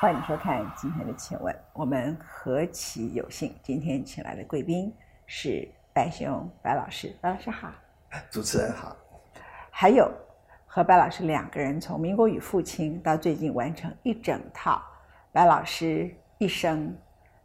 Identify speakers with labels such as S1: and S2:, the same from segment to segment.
S1: 欢迎收看今天的《请问》，我们何其有幸，今天请来的贵宾是白熊白老师，白老师好。
S2: 主持人好。
S1: 还有和白老师两个人从民国与父亲到最近完成一整套白老师一生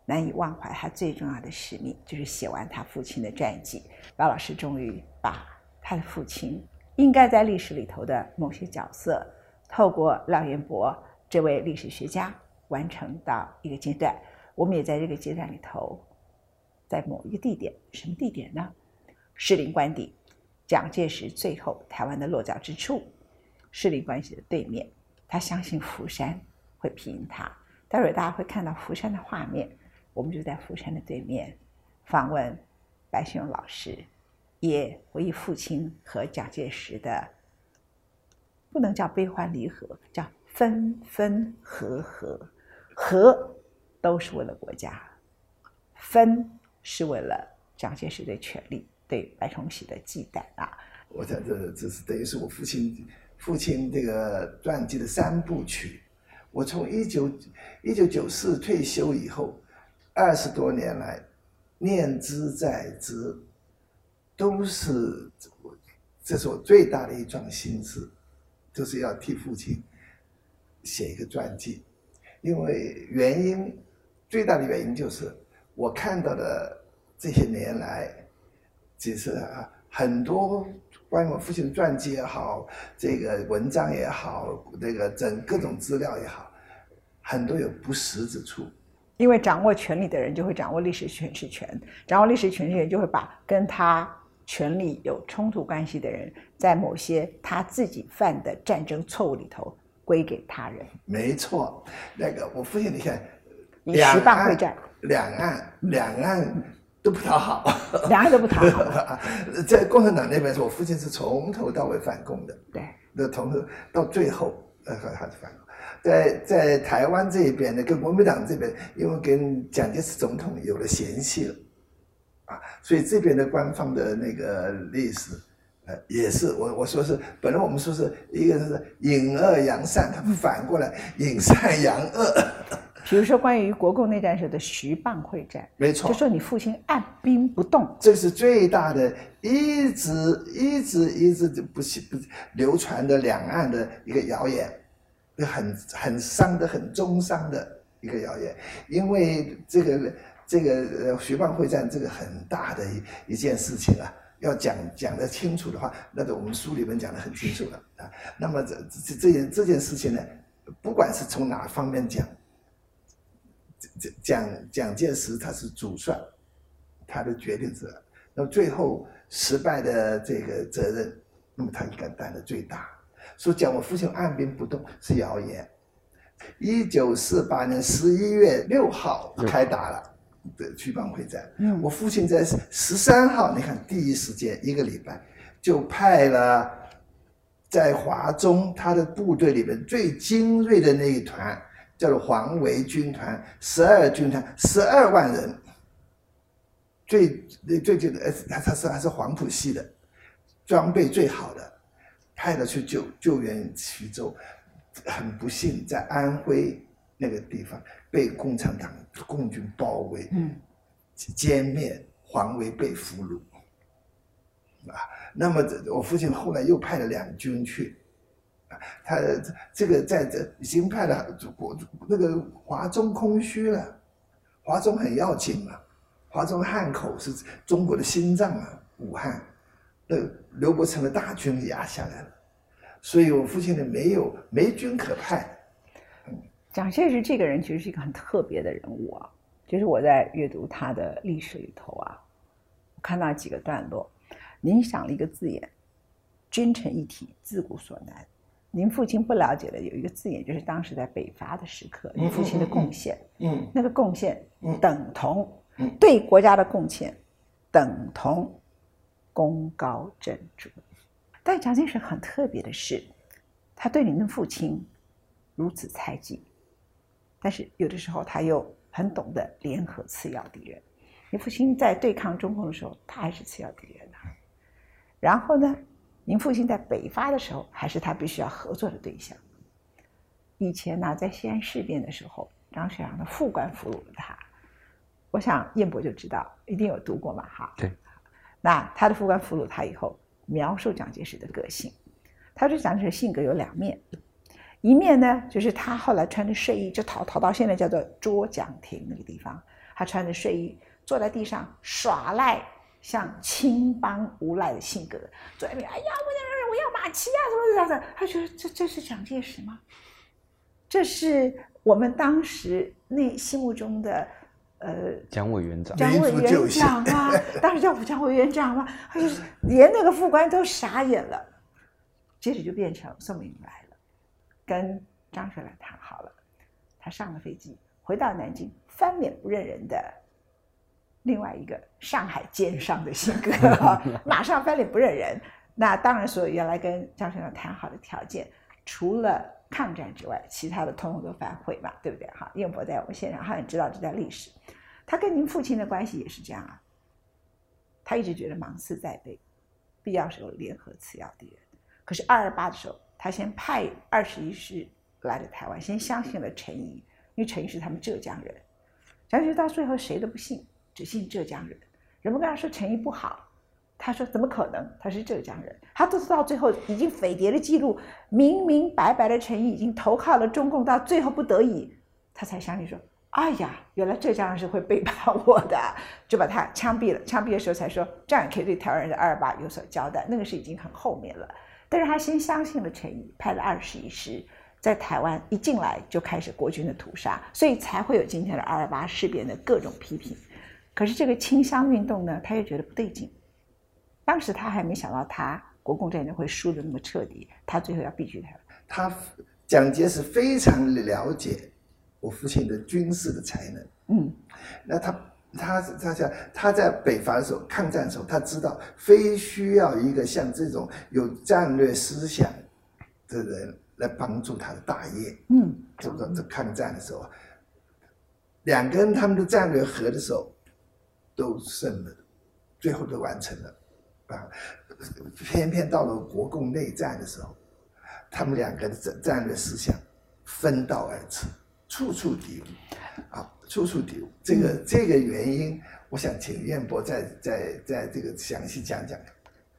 S1: 难以忘怀他最重要的使命，就是写完他父亲的传记。白老师终于把他的父亲应该在历史里头的某些角色，透过廖元博这位历史学家完成到一个阶段。我们也在这个阶段里头，在某一个地点，什么地点呢？士林官邸。蒋介石最后台湾的落脚之处，士林关系的对面，他相信福山会庇荫他。待会儿大家会看到福山的画面，我们就在福山的对面访问白先勇老师，也回忆父亲和蒋介石的不能叫悲欢离合，叫分分合合，和都是为了国家，分是为了蒋介石的权力。对白崇禧的忌惮啊！
S2: 我想这这是等于是我父亲父亲这个传记的三部曲。我从一九一九九四退休以后，二十多年来念之在之，都是这是我最大的一桩心事，就是要替父亲写一个传记。因为原因最大的原因就是我看到的这些年来。其实啊，很多关于我父亲的传记也好，这个文章也好，这个整各种资料也好，很多有不实之处。
S1: 因为掌握权力的人就会掌握历史诠释权，掌握历史诠释权就会把跟他权力有冲突关系的人，在某些他自己犯的战争错误里头归给他人。
S2: 没错，那个我父亲你看，
S1: 两岸会战，
S2: 两岸两岸。都不讨好，
S1: 两岸都不讨好。
S2: 在共产党那边，我父亲是从头到尾反共的。
S1: 对，
S2: 那从头到最后，呃，还是反共。在在台湾这一边呢，跟国民党这边，因为跟蒋介石总统有了嫌隙了，啊，所以这边的官方的那个历史，呃，也是我我说是，本来我们说是一个是引恶扬善，他们反过来引善扬恶。
S1: 比如说，关于国共内战时的徐蚌会战，
S2: 没错，
S1: 就说你父亲按兵不动，
S2: 这是最大的，一直一直一直不不流传的两岸的一个谣言，很很伤的、很中伤的一个谣言。因为这个这个徐蚌会战这个很大的一一件事情啊，要讲讲得清楚的话，那个我们书里面讲得很清楚了啊。那么这这这件这件事情呢，不管是从哪方面讲。蒋蒋介石他是主帅，他的决定者，那么最后失败的这个责任，那么他应该担的最大。说讲我父亲按兵不动是谣言。一九四八年十一月六号开打了的徐蚌会战，我父亲在十三号，你看第一时间一个礼拜就派了在华中他的部队里面最精锐的那一团。叫做黄维军团，十二军团，十二万人，最最最的，他他是还是黄埔系的，装备最好的，派了去救救援徐州，很不幸在安徽那个地方被共产党共军包围，嗯，歼灭，黄维被俘虏，啊，那么我父亲后来又派了两军去。啊他这个在这已经派了国那个华中空虚了，华中很要紧嘛，华中汉口是中国的心脏啊，武汉，那刘伯承的大军压下来了，所以我父亲呢没有没军可派。
S1: 蒋介石这个人其实是一个很特别的人物啊，就是我在阅读他的历史里头啊，我看到几个段落，您想了一个字眼，君臣一体，自古所难。您父亲不了解的有一个字眼，就是当时在北伐的时刻，您父亲的贡献，嗯，那个贡献等同对国家的贡献，等同功高震主。但蒋介石很特别的是，他对您的父亲如此猜忌，但是有的时候他又很懂得联合次要敌人。你父亲在对抗中共的时候，他还是次要敌人呢。然后呢？您父亲在北伐的时候，还是他必须要合作的对象。以前呢，在西安事变的时候，张学良的副官俘虏了他。我想彦博就知道，一定有读过嘛，哈。
S3: 对。
S1: 那他的副官俘虏他以后，描述蒋介石的个性，他说蒋介石性格有两面，一面呢就是他后来穿着睡衣就逃逃到现在叫做捉蒋亭那个地方，他穿着睡衣坐在地上耍赖，像青帮无赖的性格，坐在那边，哎呀，我要我要马骑啊，什么什么的，他觉得这这是蒋介石吗？这是我们当时那心目中的。呃，
S3: 蒋委员长，
S1: 蒋委员长啊，当时叫蒋委员长嘛，他就连那个副官都傻眼了。接着就变成宋美龄来了，跟张学良谈好了，他上了飞机，回到南京，翻脸不认人的另外一个上海奸商的性格，马上翻脸不认人。那当然，所有原来跟张学良谈好的条件，除了抗战之外，其他的通通都反悔嘛，对不对？哈，燕博在我们现场，他很知道这段历史。他跟您父亲的关系也是这样啊，他一直觉得芒刺在背，必要时候联合次要敌人。可是二二八的时候，他先派二十一师来了台湾，先相信了陈仪，因为陈仪是他们浙江人。蒋介石到最后谁都不信，只信浙江人。人们跟他说陈仪不好，他说怎么可能？他是浙江人。他都是到最后已经匪谍的记录，明明白白的陈仪已经投靠了中共，到最后不得已，他才相信说。哎呀，原来浙江人是会背叛我的，就把他枪毙了。枪毙的时候才说，这样可以对台湾人的二二八有所交代。那个是已经很后面了，但是他先相信了陈毅，派了二十一师在台湾一进来就开始国军的屠杀，所以才会有今天的二二八事变的各种批评。可是这个清乡运动呢，他又觉得不对劲。当时他还没想到他国共战争会输得那么彻底，他最后要避居台湾。
S2: 他蒋介石非常了解。我父亲的军事的才能，嗯，那他他他想他在北伐的时候，抗战的时候，他知道非需要一个像这种有战略思想的人来帮助他的大业，嗯，是不是？这抗战的时候，两个人他们的战略合的时候都胜了，最后都完成了，啊，偏偏到了国共内战的时候，他们两个的战战略思想分道而驰。处处敌误，啊，处处敌误。这个这个原因，我想请燕博再再再这个详细讲讲。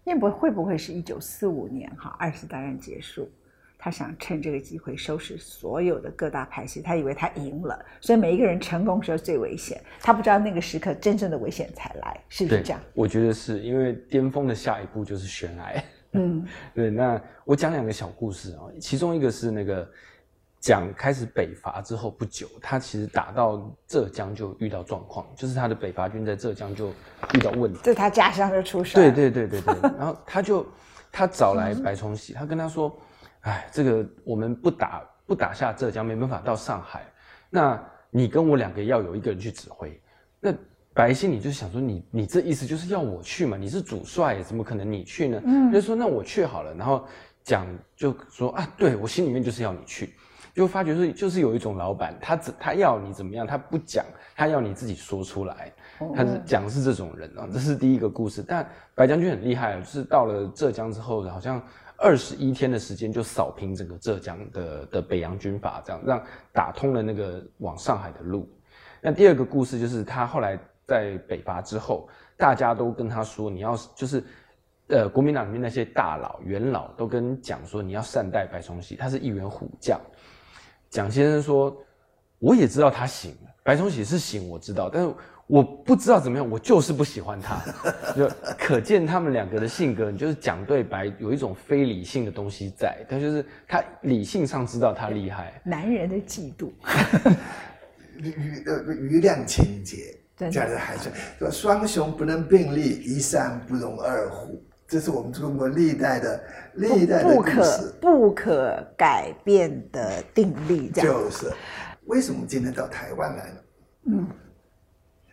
S1: 燕博会不会是一九四五年哈二次大战结束，他想趁这个机会收拾所有的各大派系，他以为他赢了，所以每一个人成功时候最危险，他不知道那个时刻真正的危险才来，是不是这样？
S3: 我觉得是因为巅峰的下一步就是悬崖。嗯，对。那我讲两个小故事啊，其中一个是那个。蒋开始北伐之后不久，他其实打到浙江就遇到状况，就是他的北伐军在浙江就遇到问题。
S1: 这他家乡就出事。
S3: 对对对对对。然后他就他找来白崇禧，他跟他说：“哎，这个我们不打不打下浙江，没办法到上海。那你跟我两个要有一个人去指挥。”那白心里就想说：“你你这意思就是要我去嘛？你是主帅，怎么可能你去呢？”嗯，就说：“那我去好了。”然后蒋就说：“啊，对我心里面就是要你去。”就发觉是，就是有一种老板，他只他要你怎么样，他不讲，他要你自己说出来。他是讲是这种人啊，这是第一个故事。但白将军很厉害，就是到了浙江之后，好像二十一天的时间就扫平整个浙江的的北洋军阀，这样让打通了那个往上海的路。那第二个故事就是他后来在北伐之后，大家都跟他说，你要就是，呃，国民党里面那些大佬元老都跟讲说，你要善待白崇禧，他是一员虎将。蒋先生说：“我也知道他行，白崇禧是醒，我知道，但是我不知道怎么样，我就是不喜欢他。就可见他们两个的性格，就是讲对白有一种非理性的东西在，他就是他理性上知道他厉害，
S1: 男人的嫉妒，
S2: 余呃余量情节，讲的还是说双雄不能并立，一山不容二虎。”这是我们中国历代的历代的
S1: 不可不可改变的定律，这
S2: 样就是为什么今天到台湾来了？嗯，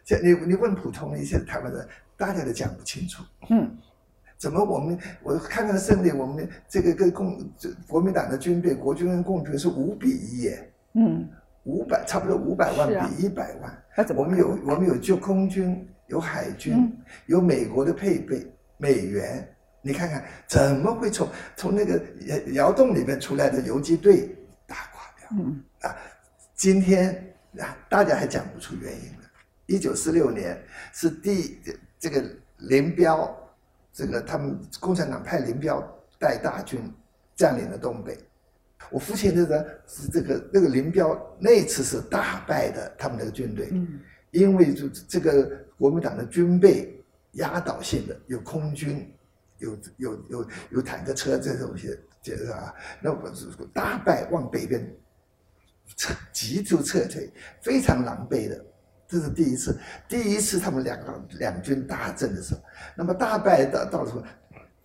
S2: 这你你问普通的一些台湾人，大家都讲不清楚。嗯，怎么我们我看看胜利，我们这个跟共国民党的军队，国军跟共军是五比一耶。嗯，五百差不多五百万比一百万。我们有我们有就空军，有海军，有美国的配备。美元，你看看怎么会从从那个窑窑洞里面出来的游击队打垮掉？
S1: 嗯
S2: 啊，今天啊，大家还讲不出原因了。一九四六年是第这个林彪，这个他们共产党派林彪带大军占领了东北。我父亲这个是这个那个林彪那次是大败的，他们那个军队，
S1: 嗯
S2: 因为就这个国民党的军备压倒性的，有空军，有有有有坦克车这种些，这个啊，那我是大败往北边撤，急速撤退，非常狼狈的。这是第一次，第一次他们两个两军大阵的时候，那么大败到到了什么？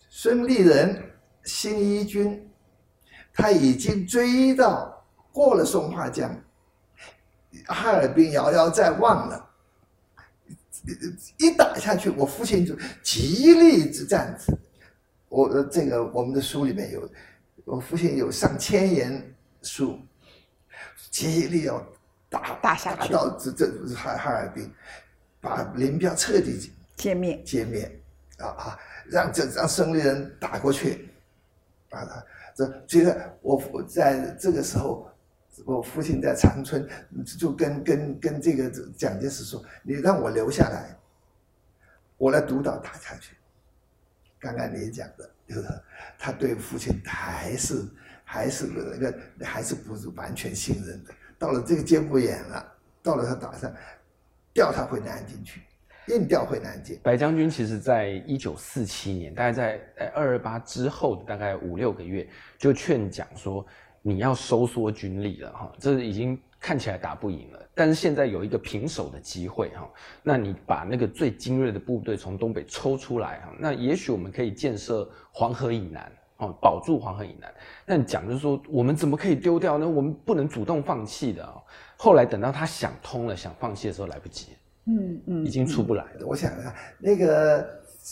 S2: 孙立人新一军，他已经追到过了松花江，哈尔滨遥遥在望了。一打下去，我父亲就极力之战。我呃这个我们的书里面有，我父亲有上千言书，极力要打
S1: 打下去
S2: 到这这哈哈尔滨，把林彪彻底
S1: 歼灭。
S2: 歼灭，啊啊，让这让胜利人打过去，啊，这这个我我在这个时候，我父亲在长春就跟跟跟这个蒋介石说，你让我留下来，我来督导打下去。刚刚你讲的，就是他对父亲还是还是那个还是不是完全信任的。到了这个节骨眼了，到了他打算，调他回南京去，硬调回南京。
S3: 白将军其实在一九四七年，大概在二二八之后的大概五六个月，就劝蒋说你要收缩军力了哈，这已经看起来打不赢了，但是现在有一个平手的机会哈，那你把那个最精锐的部队从东北抽出来哈，那也许我们可以建设黄河以南。哦，保住黄河以南，但蒋就是说，我们怎么可以丢掉呢？我们不能主动放弃的、哦。后来等到他想通了，想放弃的时候来不及，
S1: 嗯嗯，
S3: 已经出不来了。
S2: 我想啊，那个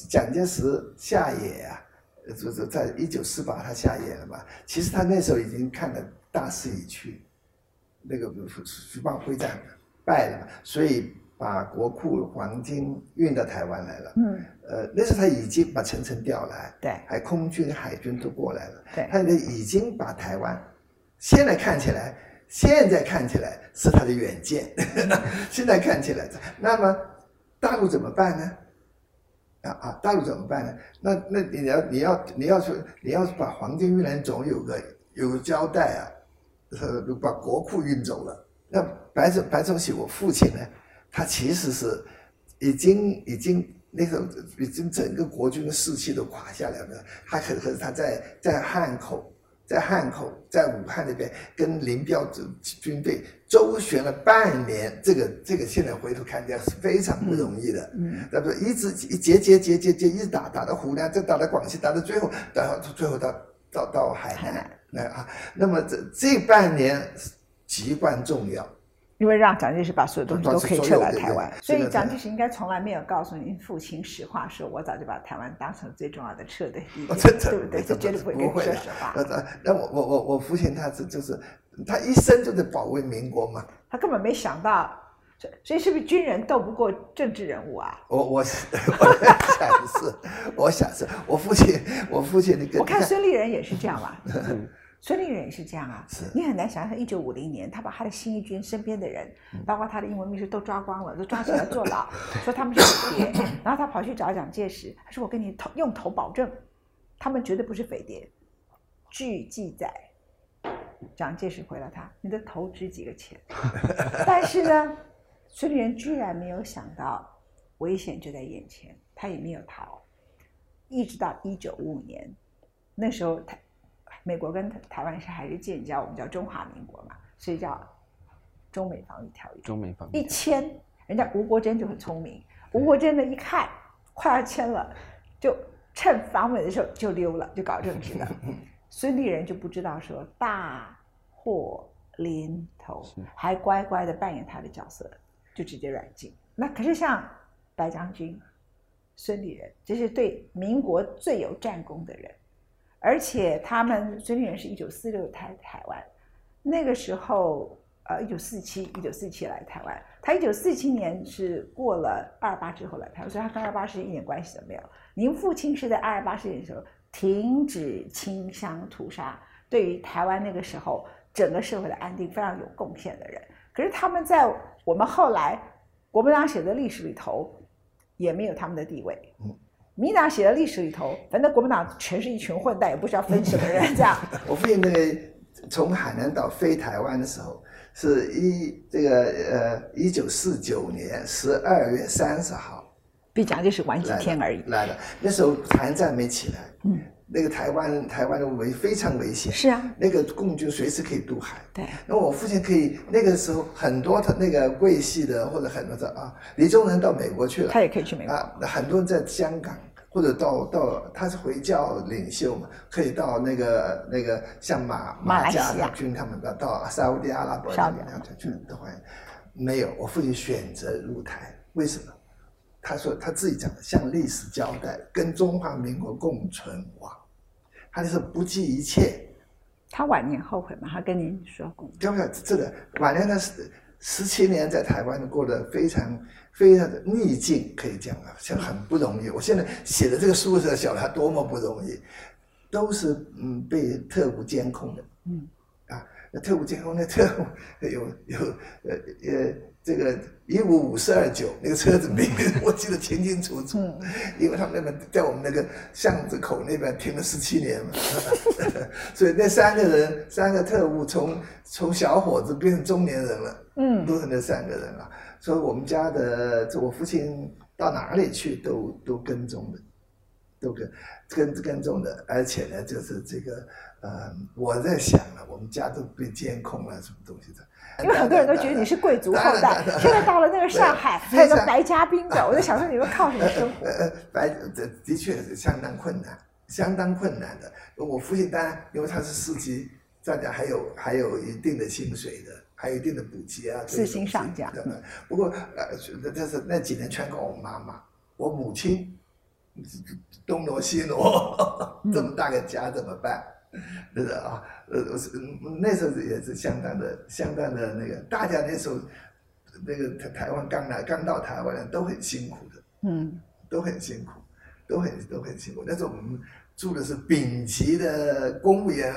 S2: 蒋介石下野啊，就是在一九四八他下野了嘛。其实他那时候已经看了大势已去，那个徐蚌会战败了嘛，所以把国库黄金运到台湾来了。
S1: 嗯，
S2: 呃，那时候他已经把陈诚调来，
S1: 对
S2: 还空军、海军都过来了。
S1: 对
S2: 他已经把台湾，现在看起来，现在看起来是他的远见，现在看起来，那么大陆怎么办呢？啊啊，大陆怎么办呢？那那你要你要你要说你要把黄金运来，总有个有个交代啊，呃，把国库运走了。那白崇白崇禧我父亲呢，他其实是已经已经。那时候已经整个国军的士气都垮下来了，他可可是他在在汉口，在汉口，在武汉那边跟林彪军队周旋了半年，这个这个现在回头看起来是非常不容易的，
S1: 嗯，
S2: 那不一直一节节节节节一直打打到湖南，再打到广西，打到最后，到最后到到到海南，来啊，那么这这半年极关重要。
S1: 因为让蒋介石把所有东西都可以撤来台湾，所以蒋介石应该从来没有告诉您父亲实话，说我早就把台湾当成最重要的撤 的地点，对不对？这绝对不会跟你说实话。
S2: 那那我我我我父亲他是就是他一生就在保卫民国嘛，
S1: 他根本没想到，所以是不是军人斗不过政治人物啊？
S2: 我我 我想是，我想是我父亲，我父亲那个，
S1: 我看孙立人也是这样嘛。
S3: 嗯
S1: 孙立人也是这样啊，你很难想象，一九五零年他把他的新一军身边的人，包括他的英文秘书都抓光了，都抓起来 坐牢，说他们是匪谍，然后他跑去找蒋介石，他说我跟你头用头保证，他们绝对不是匪谍。据记载，蒋介石回了他，你的头值几个钱？但是呢，孙立人居然没有想到危险就在眼前，他也没有逃，一直到一九五五年，那时候他。美国跟台湾是还是建交，我们叫中华民国嘛，所以叫中美防御条约。
S3: 中美防御
S1: 一签，人家吴国桢就很聪明，吴国桢呢一看快要签了，就趁访美的时候就溜了，就搞政治了。孙立人就不知道说大祸临头，还乖乖的扮演他的角色，就直接软禁。那可是像白将军、孙立人，这是对民国最有战功的人。而且他们孙立人是一九四六台台湾，那个时候呃一九四七一九四七来台湾，他一九四七年是过了二八之后来台湾，所以他跟二八事件一点关系都没有。您父亲是在二八事件的时候停止清乡屠杀，对于台湾那个时候整个社会的安定非常有贡献的人。可是他们在我们后来国民党写的历史里头，也没有他们的地位。
S2: 嗯
S1: 民党写的历史里头，反正国民党全是一群混蛋，也不知道分什么人这样。
S2: 我父亲那个从海南岛飞台湾的时候，是一这个呃一九四九年十二月三十号
S1: 比蒋介石晚几天而已。
S2: 来了。那时候韩战没起来，
S1: 嗯，
S2: 那个台湾台湾的危非常危险，
S1: 是啊，
S2: 那个共军随时可以渡海。
S1: 对，
S2: 那我父亲可以那个时候很多他那个桂系的或者很多的啊，李宗仁到美国去了，
S1: 他也可以去美国。
S2: 啊，那很多人在香港或者到到他是回教领袖嘛，可以到那个那个像马
S1: 马来西亚。
S2: 加军他们到到沙烏地阿拉伯
S1: 沙烏地
S2: 那边去的话，没有，我父亲选择入台，为什么？他说他自己讲的，向历史交代，跟中华民国共存亡，他就是不计一切。
S1: 他晚年后悔吗？他跟您说过吗？
S2: 要不要这个晚年他十十七年在台湾过得非常非常的逆境，可以讲啊，像很不容易。我现在写的这个书的时候，晓得他多么不容易，都是嗯被特务监控的，
S1: 嗯
S2: 啊，那特务监控那特务有有呃呃这个一五五四二九那个车子名我记得清清楚楚，
S1: 嗯。
S2: 因为他们那边在我们那个巷子口那边停了十七年嘛，所以那三个人三个特务从从小伙子变成中年人了，
S1: 嗯。
S2: 都是那三个人啊。所以我们家的我父亲到哪里去都都跟踪的，都跟跟跟踪的，而且呢，就是这个呃，我在想了，我们家都被监控了，什么东西的。
S1: 因为很多人都觉得你是贵族后代，现在到了那个上海，还有个白家兵的，我在想说你们靠什么生活？
S2: 呃，白的的确是相当困难，相当困难的。我父亲当然，因为他是司机，大家还有还有一定的薪水的，还有一定的补给啊，
S1: 四星上将？
S2: 不过呃，那这是那几年全靠我妈妈，我母亲东挪西挪，这么大个家怎么办？是的 啊，呃，我那时候也是相当的、相当的那个，大家那时候那个台台湾刚来、刚到台湾的都很辛苦的，
S1: 嗯，
S2: 都很辛苦，都很都很辛苦。那时候我们住的是丙级的公务员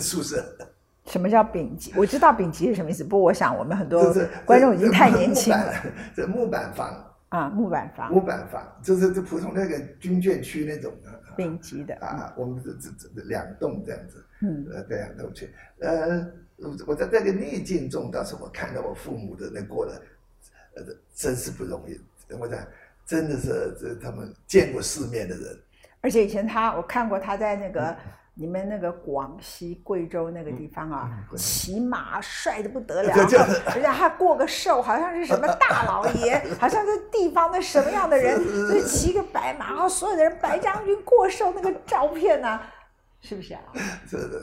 S2: 宿舍，
S1: 什么叫丙级？我知道丙级是什么意思，不过我想我们很多
S2: 就是
S1: 观众已经太年轻了
S2: 这木板房，
S1: 啊，木板房
S2: 木板房就是这普通那个军眷区那种的
S1: 丙级的，
S2: 啊，我们这这这两栋这样子，
S1: 嗯
S2: 呃，这样都去。呃，我我在这个逆境中，倒是我看到我父母的那过得，呃，真是不容易。我讲，真的是这他们见过世面的人，
S1: 而且以前他我看过他在那个。你们那个广西贵州那个地方啊，
S2: 嗯
S1: 骑马帅的不得了，人家还过个寿，好像是什么大老爷，好像是地方的什么样的人，所以骑个白马，然后所有的人白将军过寿那个照片呢、是不是啊？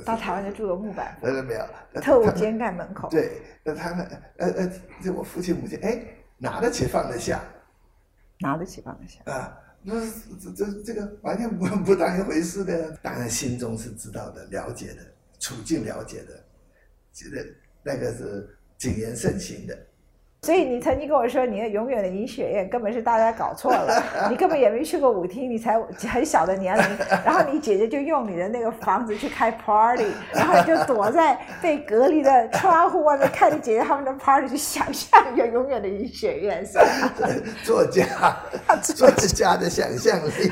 S1: 到台湾就住个木板房，
S2: 呃没有，
S1: 特务监干门口，
S2: 对，那他们呃呃，就我父亲母亲，哎，拿得起放得下
S1: 拿得起放得下。
S2: 啊。那这这这个完全不不当一回事的，当然心中是知道的、了解的，处境了解的，觉得那个是谨言慎行的。
S1: 所以你曾经跟我说，你的永远的银雪宴根本是大家搞错了，你根本也没去过舞厅，你才很小的年龄，然后你姐姐就用你的那个房子去开 party，然后你就躲在被隔离的窗户外面看着姐姐他们的 party，去想象一个永远的银雪宴，是吧？
S2: 作家，作家的想象力，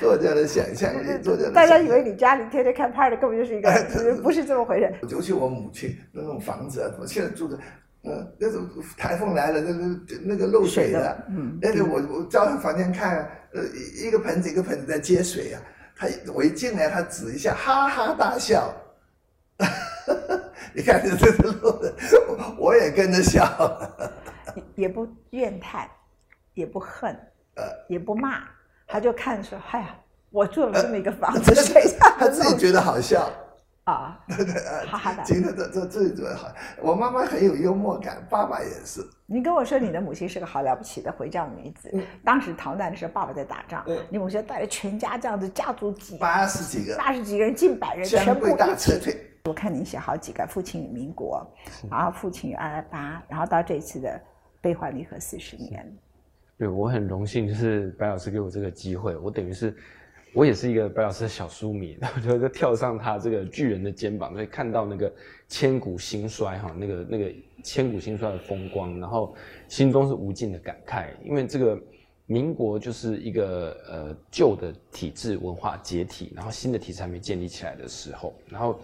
S2: 作家的想象力，作家。
S1: 大家以为你家里天天开 party，根本就是一个不是这么回事。
S2: 尤其我母亲那种房子啊，我现在住的，嗯，那种台风来了，那个那个漏水的，
S1: 嗯
S2: 那个我我照他房间看，呃，一一个盆子一个盆子在接水啊，他我一进来，他指一下，哈哈大笑。你看这这是漏的，我我也跟着笑。
S1: 也不怨叹，也不恨，
S2: 呃
S1: 也不骂，他就看说：“哎呀，我住了这么一个房子，
S2: 他自己觉得好笑。
S1: 啊，哈哈大笑
S2: 今天这这这这好，我妈妈很有幽默感，爸爸也是。
S1: 你跟我说你的母亲是个好了不起的回教女子，当时逃难的时候，爸爸在打仗，
S2: 嗯
S1: 你母亲带着全家这样子，家族几
S2: 八十几个，
S1: 八十几个人，近百人，全部
S2: 相对大撤退。
S1: 我看你写好几个，父亲与民国，然后父亲与二二八，然后到这次的悲欢离合四十年，
S3: 对我很荣幸，就是白老师给我这个机会，我等于是我也是一个白老师的小书迷，然后就就跳上他这个巨人的肩膀，所以看到那个千古兴衰哈，那个那个千古兴衰的风光，然后心中是无尽的感慨，因为这个民国就是一个呃旧的体制文化解体，然后新的体制还没建立起来的时候，然后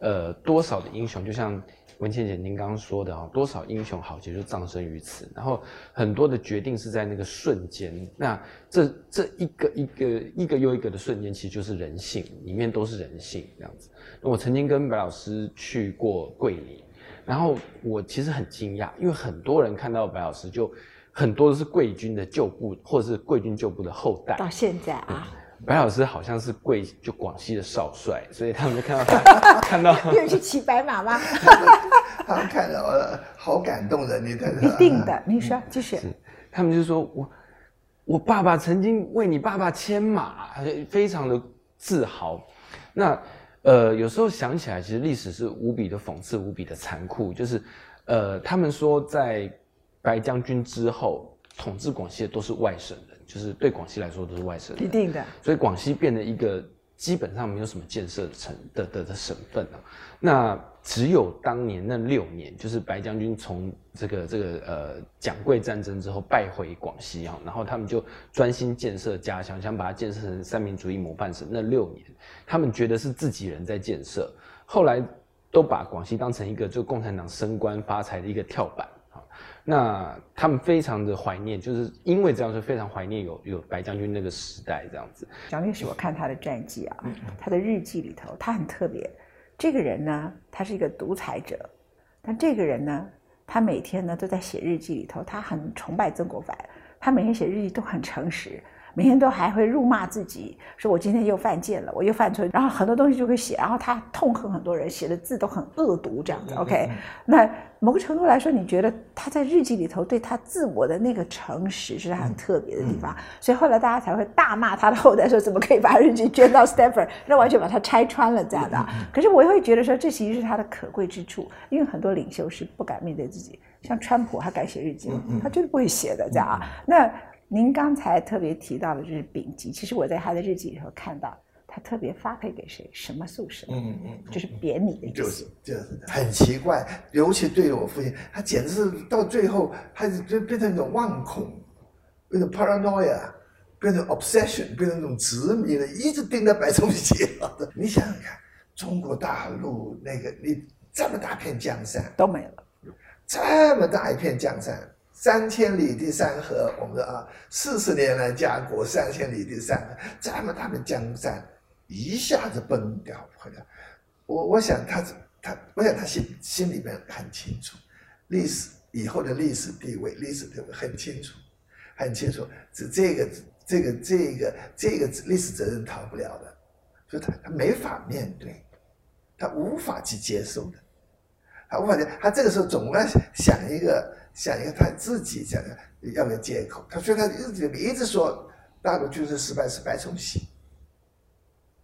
S3: 呃多少的英雄，就像。文倩姐，您刚刚说的啊，多少英雄豪杰就葬身于此，然后很多的决定是在那个瞬间，那这这一个一个一个又一个的瞬间，其实就是人性，里面都是人性这样子。我曾经跟白老师去过桂林，然后我其实很惊讶，因为很多人看到白老师，就很多都是贵军的旧部，或者是贵军旧部的后代。
S1: 到现在啊。
S3: 白老师好像是贵就广西的少帅，所以他们就看到他看到。
S1: 有去骑白马吗？
S2: 他们看到了，好感动的，你看。
S1: 一定的，你说继续。
S3: 他们就说我，我爸爸曾经为你爸爸牵马，非常的自豪。那呃，有时候想起来，其实历史是无比的讽刺，无比的残酷。就是呃，他们说在白将军之后，统治广西的都是外省人。就是对广西来说都是外省，
S1: 一定的。
S3: 所以广西变得一个基本上没有什么建设成的的的省份啊。那只有当年那六年，就是白将军从这个这个呃蒋桂战争之后败回广西啊，然后他们就专心建设家乡，想把它建设成三民主义模范省。那六年，他们觉得是自己人在建设，后来都把广西当成一个就共产党升官发财的一个跳板。那他们非常的怀念，就是因为这样，是非常怀念有有白将军那个时代这样子。
S1: 蒋介石，我看他的战绩啊，他的日记里头，他很特别。这个人呢，他是一个独裁者，但这个人呢，他每天呢都在写日记里头，他很崇拜曾国藩，他每天写日记都很诚实。每天都还会辱骂自己，说我今天又犯贱了，我又犯错，然后很多东西就会写，然后他痛恨很多人，写的字都很恶毒，这样子。OK，那某个程度来说，你觉得他在日记里头对他自我的那个诚实是他很特别的地方，所以后来大家才会大骂他的后代，说怎么可以把日记捐到 Stanford，那完全把他拆穿了这样的。可是我会觉得说，这其实是他的可贵之处，因为很多领袖是不敢面对自己，像川普，他敢写日记吗？他绝对不会写的这样啊。那您刚才特别提到的就是丙级，其实我在他的日记里头看到，他特别发配给谁，什么宿舍，嗯嗯，就是贬你的意思，
S2: 就是就是很奇怪，尤其对于我父亲，他简直是到最后，他就变成一种妄恐，变成 paranoia，变成 obsession，变成一种执迷的，一直盯着白崇禧。你想想看，中国大陆那个你这么大片江山
S1: 都没了，
S2: 这么大一片江山。三千里地山河，我们说啊，四十年来家国，三千里地山河，这么大的江山，一下子崩掉回来。我我想他他，我想他心心里面很清楚，历史以后的历史地位，历史地位很清楚，很清楚，这这个这个这个这个历史责任逃不了的，所以他他没法面对，他无法去接受的，他无法接，他这个时候总要想一个。想一个他自己想要个借口，他说他一直一直说大陆军事失败是白崇禧，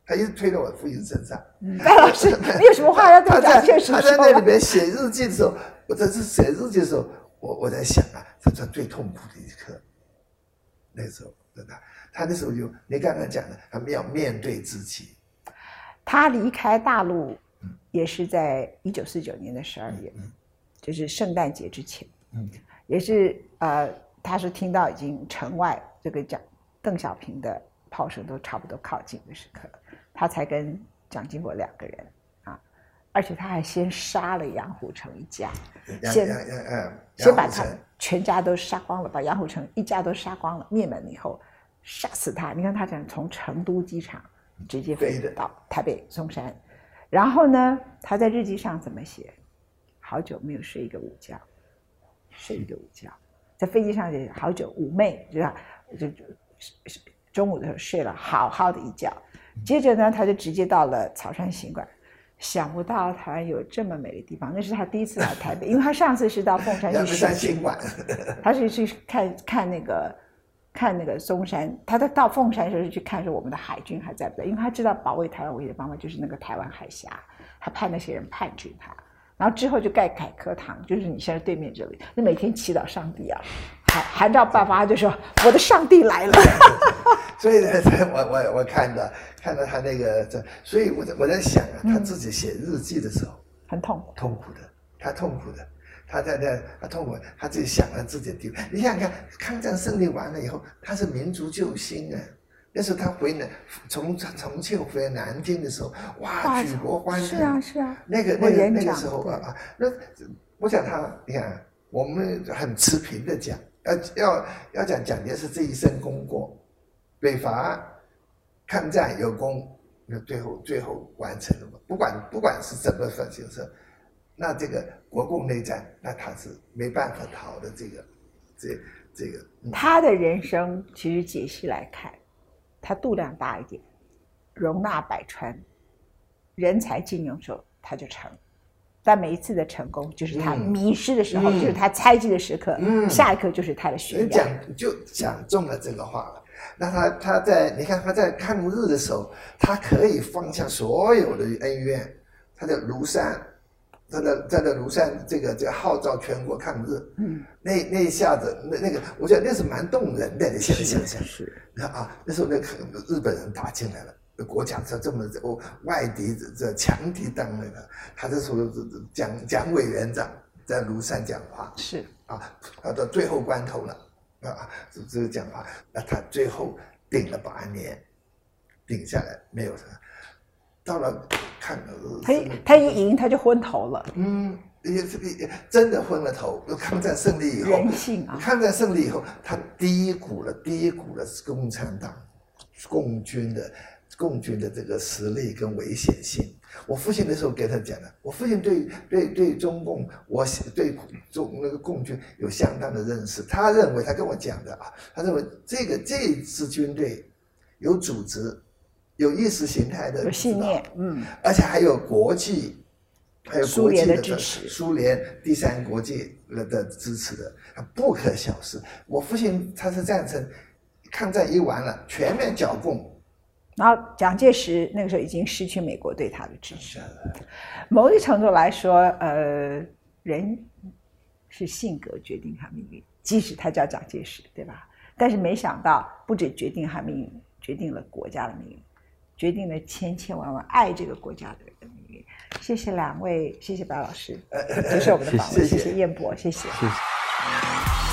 S2: 他一直推到我父亲身上。
S1: 白老师，你有什么话要对蒋介石
S2: 说？他在那里边写日记的时候，我在这写日记的时候，我我在想啊，这是最痛苦的一刻。那时候，真的，他那时候就你刚刚讲的，他们要面对自己。
S1: 他离开大陆也是在一九四九年的十二月，就是圣诞节之前。嗯，也是呃，他是听到已经城外这个蒋邓小平的炮声都差不多靠近的时刻，他才跟蒋经国两个人啊，而且他还先杀了杨虎城一家，
S2: 先
S1: 先把他全家都杀光了，把杨虎城一家都杀光了，灭门以后杀死他。你看他讲从成都机场直接飞到台北松山，然后呢，他在日记上怎么写？好久没有睡一个午觉。睡一个午觉，在飞机上也好久，妩媚，对吧？就就中午的时候睡了好好的一觉，接着呢，他就直接到了草山行馆。想不到台湾有这么美的地方，那是他第一次来台北，因为他上次是到凤山去
S2: 山行馆，
S1: 他是去看看那个看那个嵩山，他在到凤山时候是去看说我们的海军还在不在，因为他知道保卫台湾唯一的方法就是那个台湾海峡，他派那些人叛军他。然后之后就盖凯科堂，就是你现在对面这里。那每天祈祷上帝啊，韩韩照爸爸就说：“我的上帝来了。”
S2: 所以呢，我我我看到看到他那个这，所以我在我在想啊，他自己写日记的时候
S1: 很痛苦，
S2: 痛苦的，他痛苦的，他在那他痛苦，他自己想了自己的地位。你想想看，抗战胜利完了以后，他是民族救星啊。那时候他回南，从重庆回南京的时候，哇，举国欢腾。
S1: 是啊，是啊。
S2: 那个那个那个时候啊，那我想他，你看，我们很持平的讲，要要要讲蒋介石这一生功过，北伐抗战有功，那最后最后完成了嘛？不管不管是怎么分形式，那这个国共内战，那他是没办法逃的。这个这这个，
S1: 他的人生其实解析来看。他度量大一点，容纳百川，人才进用时候他就成，但每一次的成功就是他迷失的时候，就是他猜忌的时刻，下一刻就是他的悬
S2: 讲就讲中了这个话了。那他他在你看他在抗日的时候，他可以放下所有的恩怨，他在庐山。在那在那庐山，这个这个号召全国抗日，嗯，那那一下子，那那个，我觉得那是蛮动人的。你现在想想，
S1: 是
S2: 啊，那时候那个日本人打进来了，国家这这么哦，外敌这这强敌当那个，他这时候蒋蒋委员长在庐山讲话，
S1: 是
S2: 啊，他到最后关头了啊，这这个讲话，那他最后顶了八年，顶下来没有什么。到了看，
S1: 他一他一赢他就昏头了。
S2: 嗯，也也真的昏了头。抗战胜利以后，
S1: 人性啊！
S2: 抗战胜利以后，他低估了低估了共产党、共军的共军的这个实力跟危险性。我父亲那时候给他讲的，我父亲对对对中共，我对中那个共军有相当的认识。他认为他跟我讲的啊，他认为这个这支军队有组织。有意识形态的
S1: 信念，嗯，
S2: 而且还有国际，还有
S1: 苏联的支持，
S2: 苏联第三国际的支持的，不可小视。我父亲他是赞成，抗战一完了，全面剿共。
S1: 然后蒋介石那个时候已经失去美国对他的支持。某一程度来说，呃，人是性格决定他命运，即使他叫蒋介石，对吧？但是没想到，不止决定他命运，决定了国家的命运。决定了千千万万爱这个国家的人的命运。谢谢两位，谢谢白老师 接受我们的访问，谢谢燕博，谢谢。
S3: 谢谢。